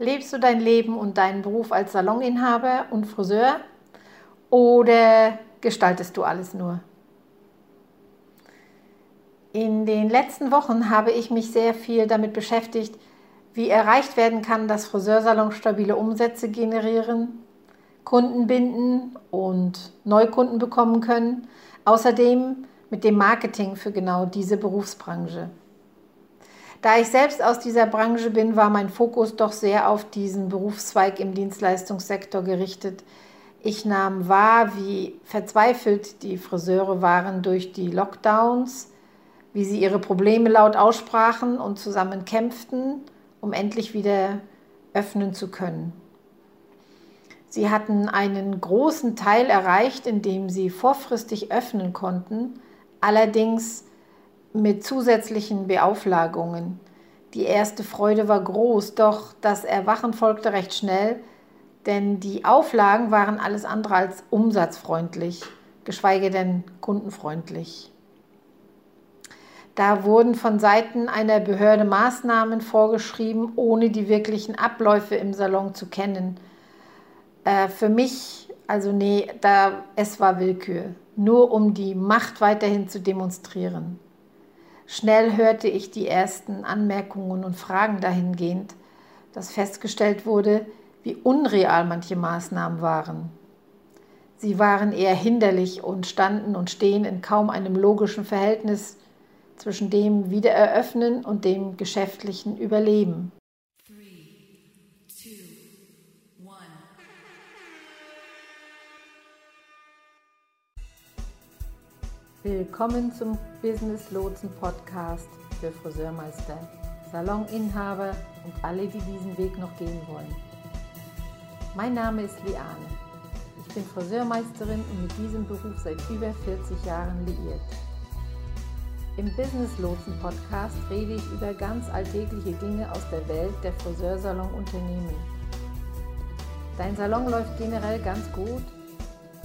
Lebst du dein Leben und deinen Beruf als Saloninhaber und Friseur oder gestaltest du alles nur? In den letzten Wochen habe ich mich sehr viel damit beschäftigt, wie erreicht werden kann, dass Friseursalons stabile Umsätze generieren, Kunden binden und Neukunden bekommen können. Außerdem mit dem Marketing für genau diese Berufsbranche. Da ich selbst aus dieser Branche bin, war mein Fokus doch sehr auf diesen Berufszweig im Dienstleistungssektor gerichtet. Ich nahm wahr, wie verzweifelt die Friseure waren durch die Lockdowns, wie sie ihre Probleme laut aussprachen und zusammen kämpften, um endlich wieder öffnen zu können. Sie hatten einen großen Teil erreicht, indem sie vorfristig öffnen konnten, allerdings mit zusätzlichen Beauflagungen. Die erste Freude war groß, doch das Erwachen folgte recht schnell, denn die Auflagen waren alles andere als umsatzfreundlich, geschweige denn kundenfreundlich. Da wurden von Seiten einer Behörde Maßnahmen vorgeschrieben, ohne die wirklichen Abläufe im Salon zu kennen. Äh, für mich, also nee, da, es war Willkür, nur um die Macht weiterhin zu demonstrieren. Schnell hörte ich die ersten Anmerkungen und Fragen dahingehend, dass festgestellt wurde, wie unreal manche Maßnahmen waren. Sie waren eher hinderlich und standen und stehen in kaum einem logischen Verhältnis zwischen dem Wiedereröffnen und dem geschäftlichen Überleben. Willkommen zum Business Lotsen Podcast für Friseurmeister, Saloninhaber und alle, die diesen Weg noch gehen wollen. Mein Name ist Liane. Ich bin Friseurmeisterin und mit diesem Beruf seit über 40 Jahren liiert. Im Business Lotsen Podcast rede ich über ganz alltägliche Dinge aus der Welt der Friseursalon-Unternehmen. Dein Salon läuft generell ganz gut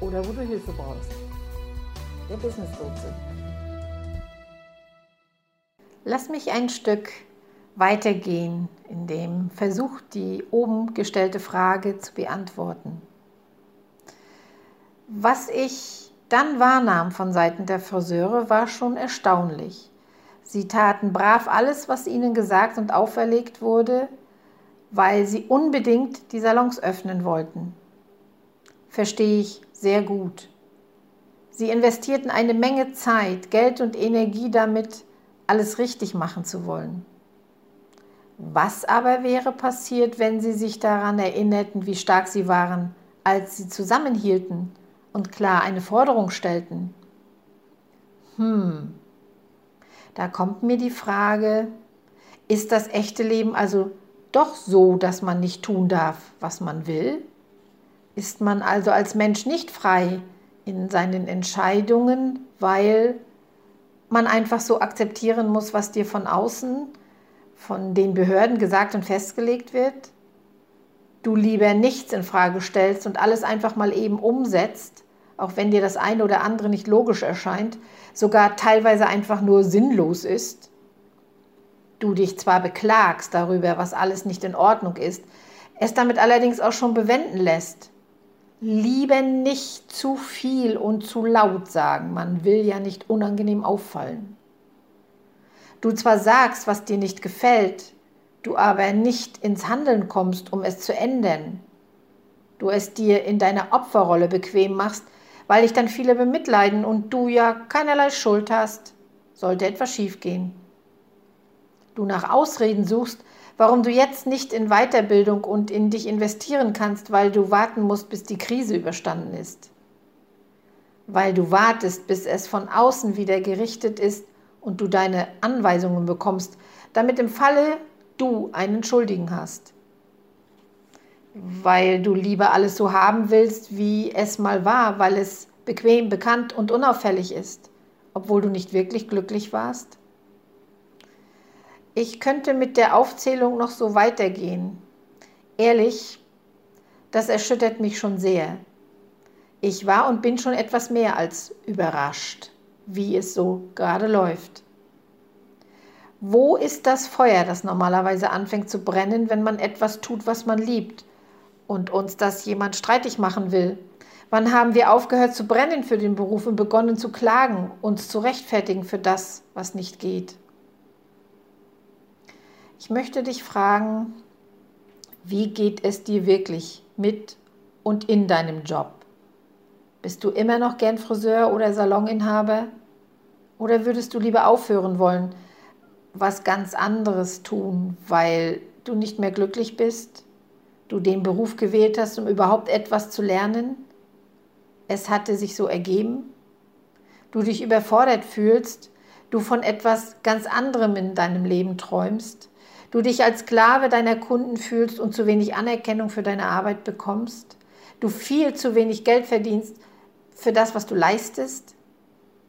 oder wo du Hilfe brauchst. Der Business Lotse. Lass mich ein Stück weitergehen in dem Versuch, die oben gestellte Frage zu beantworten. Was ich dann wahrnahm von Seiten der Friseure, war schon erstaunlich. Sie taten brav alles, was ihnen gesagt und auferlegt wurde, weil sie unbedingt die Salons öffnen wollten. Verstehe ich sehr gut. Sie investierten eine Menge Zeit, Geld und Energie damit, alles richtig machen zu wollen. Was aber wäre passiert, wenn sie sich daran erinnerten, wie stark sie waren, als sie zusammenhielten und klar eine Forderung stellten? Hm, da kommt mir die Frage, ist das echte Leben also doch so, dass man nicht tun darf, was man will? Ist man also als Mensch nicht frei in seinen Entscheidungen, weil man einfach so akzeptieren muss, was dir von außen, von den Behörden gesagt und festgelegt wird. Du lieber nichts in Frage stellst und alles einfach mal eben umsetzt, auch wenn dir das eine oder andere nicht logisch erscheint, sogar teilweise einfach nur sinnlos ist. Du dich zwar beklagst darüber, was alles nicht in Ordnung ist, es damit allerdings auch schon bewenden lässt lieber nicht zu viel und zu laut sagen. Man will ja nicht unangenehm auffallen. Du zwar sagst, was dir nicht gefällt, du aber nicht ins Handeln kommst, um es zu ändern. Du es dir in deiner Opferrolle bequem machst, weil dich dann viele bemitleiden und du ja keinerlei Schuld hast, sollte etwas schiefgehen. Du nach Ausreden suchst, warum du jetzt nicht in Weiterbildung und in dich investieren kannst, weil du warten musst, bis die Krise überstanden ist. Weil du wartest, bis es von außen wieder gerichtet ist und du deine Anweisungen bekommst, damit im Falle du einen Schuldigen hast. weil du lieber alles so haben willst, wie es mal war, weil es bequem, bekannt und unauffällig ist, obwohl du nicht wirklich glücklich warst? Ich könnte mit der Aufzählung noch so weitergehen. Ehrlich, das erschüttert mich schon sehr. Ich war und bin schon etwas mehr als überrascht, wie es so gerade läuft. Wo ist das Feuer, das normalerweise anfängt zu brennen, wenn man etwas tut, was man liebt und uns das jemand streitig machen will? Wann haben wir aufgehört zu brennen für den Beruf und begonnen zu klagen, uns zu rechtfertigen für das, was nicht geht? Ich möchte dich fragen, wie geht es dir wirklich mit und in deinem Job? Bist du immer noch gern Friseur oder Saloninhaber? Oder würdest du lieber aufhören wollen, was ganz anderes tun, weil du nicht mehr glücklich bist? Du den Beruf gewählt hast, um überhaupt etwas zu lernen? Es hatte sich so ergeben? Du dich überfordert fühlst, du von etwas ganz anderem in deinem Leben träumst? Du dich als Sklave deiner Kunden fühlst und zu wenig Anerkennung für deine Arbeit bekommst, du viel zu wenig Geld verdienst für das, was du leistest,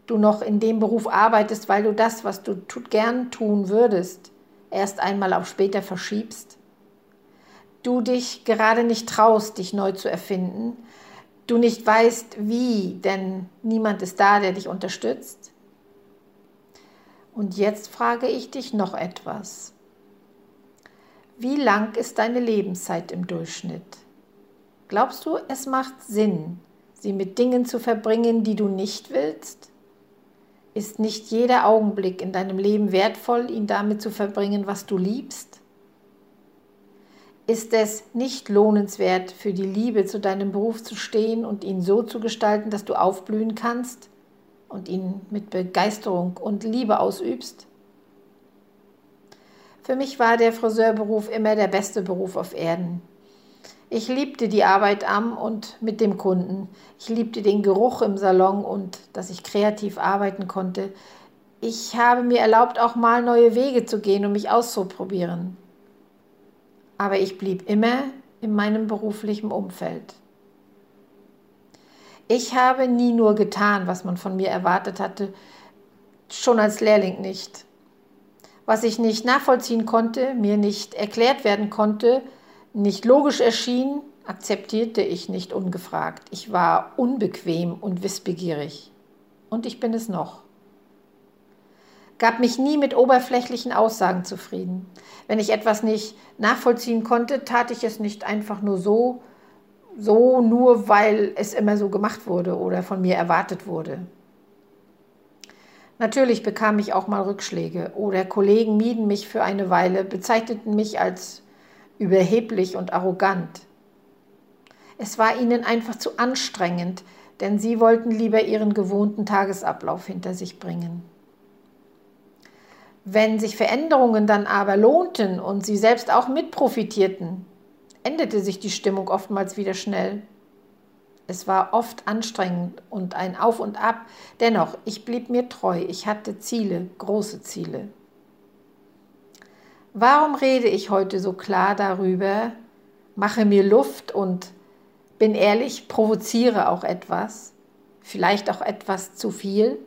du noch in dem Beruf arbeitest, weil du das, was du gern tun würdest, erst einmal auf später verschiebst, du dich gerade nicht traust, dich neu zu erfinden, du nicht weißt, wie, denn niemand ist da, der dich unterstützt. Und jetzt frage ich dich noch etwas. Wie lang ist deine Lebenszeit im Durchschnitt? Glaubst du, es macht Sinn, sie mit Dingen zu verbringen, die du nicht willst? Ist nicht jeder Augenblick in deinem Leben wertvoll, ihn damit zu verbringen, was du liebst? Ist es nicht lohnenswert, für die Liebe zu deinem Beruf zu stehen und ihn so zu gestalten, dass du aufblühen kannst und ihn mit Begeisterung und Liebe ausübst? Für mich war der Friseurberuf immer der beste Beruf auf Erden. Ich liebte die Arbeit am und mit dem Kunden. Ich liebte den Geruch im Salon und dass ich kreativ arbeiten konnte. Ich habe mir erlaubt, auch mal neue Wege zu gehen und mich auszuprobieren. Aber ich blieb immer in meinem beruflichen Umfeld. Ich habe nie nur getan, was man von mir erwartet hatte, schon als Lehrling nicht was ich nicht nachvollziehen konnte, mir nicht erklärt werden konnte, nicht logisch erschien, akzeptierte ich nicht ungefragt. Ich war unbequem und wissbegierig. Und ich bin es noch. Gab mich nie mit oberflächlichen Aussagen zufrieden. Wenn ich etwas nicht nachvollziehen konnte, tat ich es nicht einfach nur so, so nur weil es immer so gemacht wurde oder von mir erwartet wurde. Natürlich bekam ich auch mal Rückschläge oder Kollegen mieden mich für eine Weile, bezeichneten mich als überheblich und arrogant. Es war ihnen einfach zu anstrengend, denn sie wollten lieber ihren gewohnten Tagesablauf hinter sich bringen. Wenn sich Veränderungen dann aber lohnten und sie selbst auch mitprofitierten, änderte sich die Stimmung oftmals wieder schnell. Es war oft anstrengend und ein Auf und Ab. Dennoch, ich blieb mir treu. Ich hatte Ziele, große Ziele. Warum rede ich heute so klar darüber, mache mir Luft und bin ehrlich, provoziere auch etwas, vielleicht auch etwas zu viel?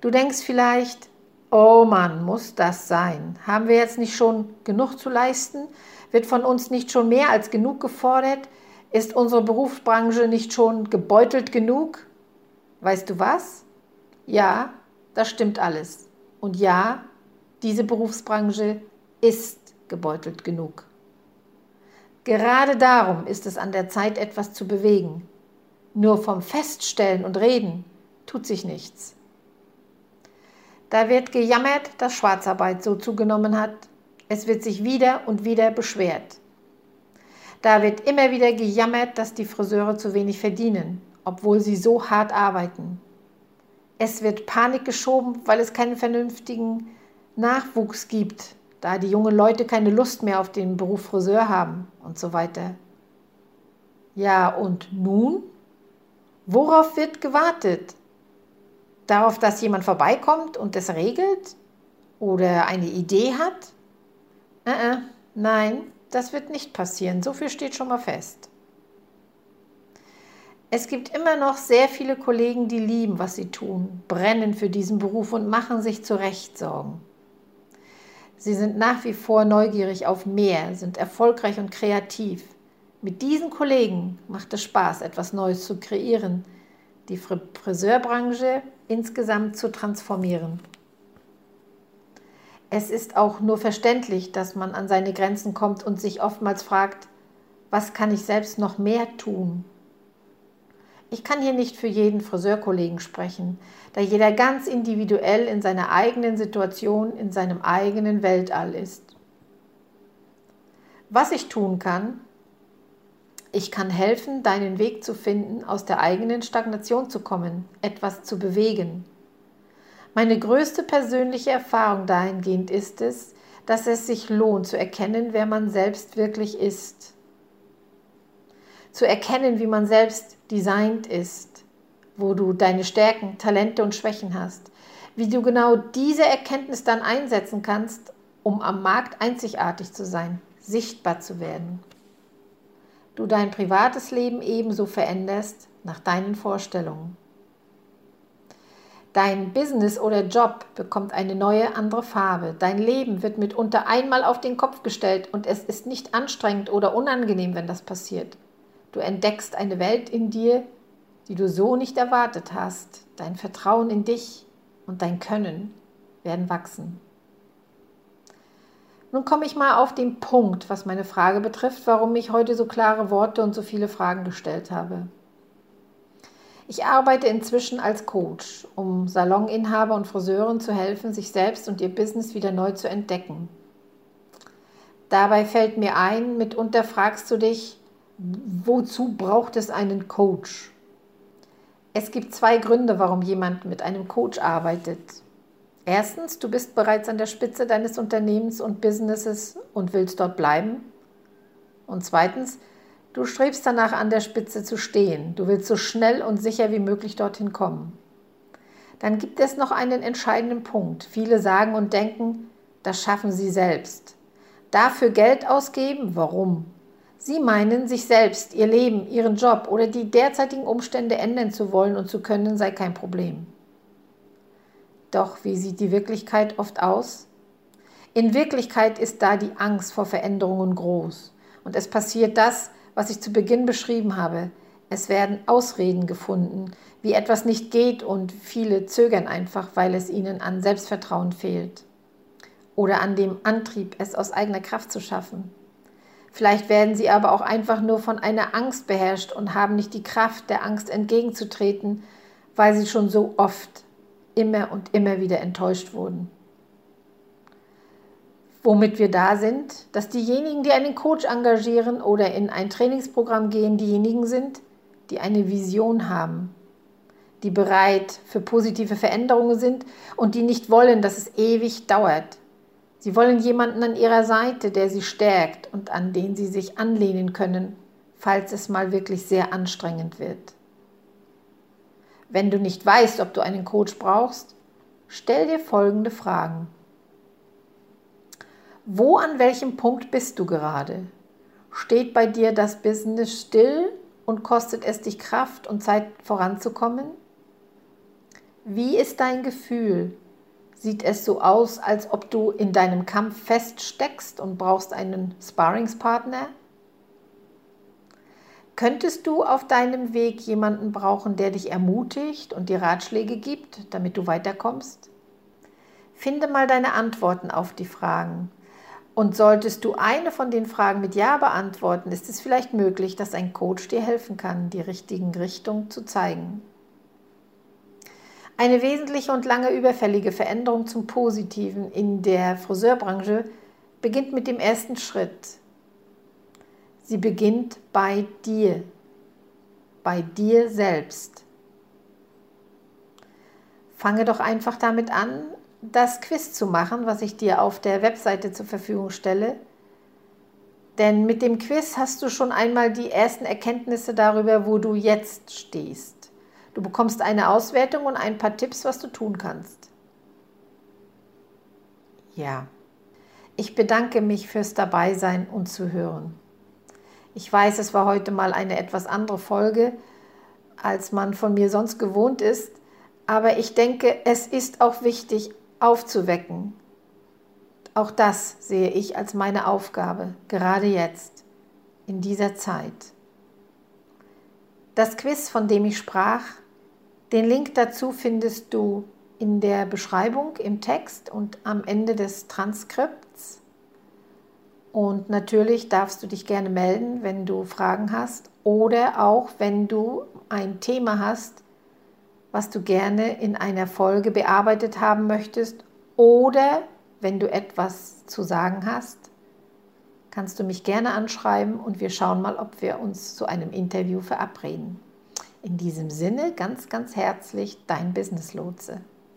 Du denkst vielleicht, oh Mann, muss das sein? Haben wir jetzt nicht schon genug zu leisten? Wird von uns nicht schon mehr als genug gefordert? Ist unsere Berufsbranche nicht schon gebeutelt genug? Weißt du was? Ja, das stimmt alles. Und ja, diese Berufsbranche ist gebeutelt genug. Gerade darum ist es an der Zeit, etwas zu bewegen. Nur vom Feststellen und Reden tut sich nichts. Da wird gejammert, dass Schwarzarbeit so zugenommen hat. Es wird sich wieder und wieder beschwert. Da wird immer wieder gejammert, dass die Friseure zu wenig verdienen, obwohl sie so hart arbeiten. Es wird Panik geschoben, weil es keinen vernünftigen Nachwuchs gibt, da die jungen Leute keine Lust mehr auf den Beruf Friseur haben und so weiter. Ja, und nun? Worauf wird gewartet? Darauf, dass jemand vorbeikommt und es regelt? Oder eine Idee hat? Äh, äh, nein, das wird nicht passieren. So viel steht schon mal fest. Es gibt immer noch sehr viele Kollegen, die lieben, was sie tun, brennen für diesen Beruf und machen sich zu Recht Sorgen. Sie sind nach wie vor neugierig auf mehr, sind erfolgreich und kreativ. Mit diesen Kollegen macht es Spaß, etwas Neues zu kreieren, die Friseurbranche insgesamt zu transformieren. Es ist auch nur verständlich, dass man an seine Grenzen kommt und sich oftmals fragt, was kann ich selbst noch mehr tun? Ich kann hier nicht für jeden Friseurkollegen sprechen, da jeder ganz individuell in seiner eigenen Situation, in seinem eigenen Weltall ist. Was ich tun kann, ich kann helfen, deinen Weg zu finden, aus der eigenen Stagnation zu kommen, etwas zu bewegen. Meine größte persönliche Erfahrung dahingehend ist es, dass es sich lohnt zu erkennen, wer man selbst wirklich ist zu erkennen, wie man selbst designt ist, wo du deine Stärken, Talente und Schwächen hast, wie du genau diese Erkenntnis dann einsetzen kannst, um am Markt einzigartig zu sein, sichtbar zu werden. Du dein privates Leben ebenso veränderst nach deinen Vorstellungen. Dein Business oder Job bekommt eine neue, andere Farbe. Dein Leben wird mitunter einmal auf den Kopf gestellt und es ist nicht anstrengend oder unangenehm, wenn das passiert. Du entdeckst eine Welt in dir, die du so nicht erwartet hast. Dein Vertrauen in dich und dein Können werden wachsen. Nun komme ich mal auf den Punkt, was meine Frage betrifft, warum ich heute so klare Worte und so viele Fragen gestellt habe. Ich arbeite inzwischen als Coach, um Saloninhaber und Friseuren zu helfen, sich selbst und ihr Business wieder neu zu entdecken. Dabei fällt mir ein, mitunter fragst du dich, wozu braucht es einen Coach? Es gibt zwei Gründe, warum jemand mit einem Coach arbeitet. Erstens, du bist bereits an der Spitze deines Unternehmens und Businesses und willst dort bleiben. Und zweitens, du strebst danach an der Spitze zu stehen. Du willst so schnell und sicher wie möglich dorthin kommen. Dann gibt es noch einen entscheidenden Punkt. Viele sagen und denken, das schaffen sie selbst. Dafür Geld ausgeben, warum? Sie meinen, sich selbst, ihr Leben, ihren Job oder die derzeitigen Umstände ändern zu wollen und zu können, sei kein Problem. Doch wie sieht die Wirklichkeit oft aus? In Wirklichkeit ist da die Angst vor Veränderungen groß. Und es passiert das, was ich zu Beginn beschrieben habe. Es werden Ausreden gefunden, wie etwas nicht geht und viele zögern einfach, weil es ihnen an Selbstvertrauen fehlt oder an dem Antrieb, es aus eigener Kraft zu schaffen. Vielleicht werden sie aber auch einfach nur von einer Angst beherrscht und haben nicht die Kraft, der Angst entgegenzutreten, weil sie schon so oft immer und immer wieder enttäuscht wurden. Womit wir da sind, dass diejenigen, die einen Coach engagieren oder in ein Trainingsprogramm gehen, diejenigen sind, die eine Vision haben, die bereit für positive Veränderungen sind und die nicht wollen, dass es ewig dauert, Sie wollen jemanden an ihrer Seite, der sie stärkt und an den sie sich anlehnen können, falls es mal wirklich sehr anstrengend wird. Wenn du nicht weißt, ob du einen Coach brauchst, stell dir folgende Fragen. Wo an welchem Punkt bist du gerade? Steht bei dir das Business still und kostet es dich Kraft und Zeit voranzukommen? Wie ist dein Gefühl? sieht es so aus, als ob du in deinem Kampf feststeckst und brauchst einen Sparringspartner? Könntest du auf deinem Weg jemanden brauchen, der dich ermutigt und dir Ratschläge gibt, damit du weiterkommst? Finde mal deine Antworten auf die Fragen. Und solltest du eine von den Fragen mit Ja beantworten, ist es vielleicht möglich, dass ein Coach dir helfen kann, die richtigen Richtung zu zeigen. Eine wesentliche und lange überfällige Veränderung zum Positiven in der Friseurbranche beginnt mit dem ersten Schritt. Sie beginnt bei dir, bei dir selbst. Fange doch einfach damit an, das Quiz zu machen, was ich dir auf der Webseite zur Verfügung stelle. Denn mit dem Quiz hast du schon einmal die ersten Erkenntnisse darüber, wo du jetzt stehst. Du bekommst eine Auswertung und ein paar Tipps, was du tun kannst. Ja. Ich bedanke mich fürs Dabeisein und zu hören. Ich weiß, es war heute mal eine etwas andere Folge, als man von mir sonst gewohnt ist, aber ich denke, es ist auch wichtig, aufzuwecken. Auch das sehe ich als meine Aufgabe, gerade jetzt, in dieser Zeit. Das Quiz, von dem ich sprach, den Link dazu findest du in der Beschreibung im Text und am Ende des Transkripts. Und natürlich darfst du dich gerne melden, wenn du Fragen hast oder auch wenn du ein Thema hast, was du gerne in einer Folge bearbeitet haben möchtest oder wenn du etwas zu sagen hast, kannst du mich gerne anschreiben und wir schauen mal, ob wir uns zu einem Interview verabreden. In diesem Sinne ganz, ganz herzlich dein Business Lotse.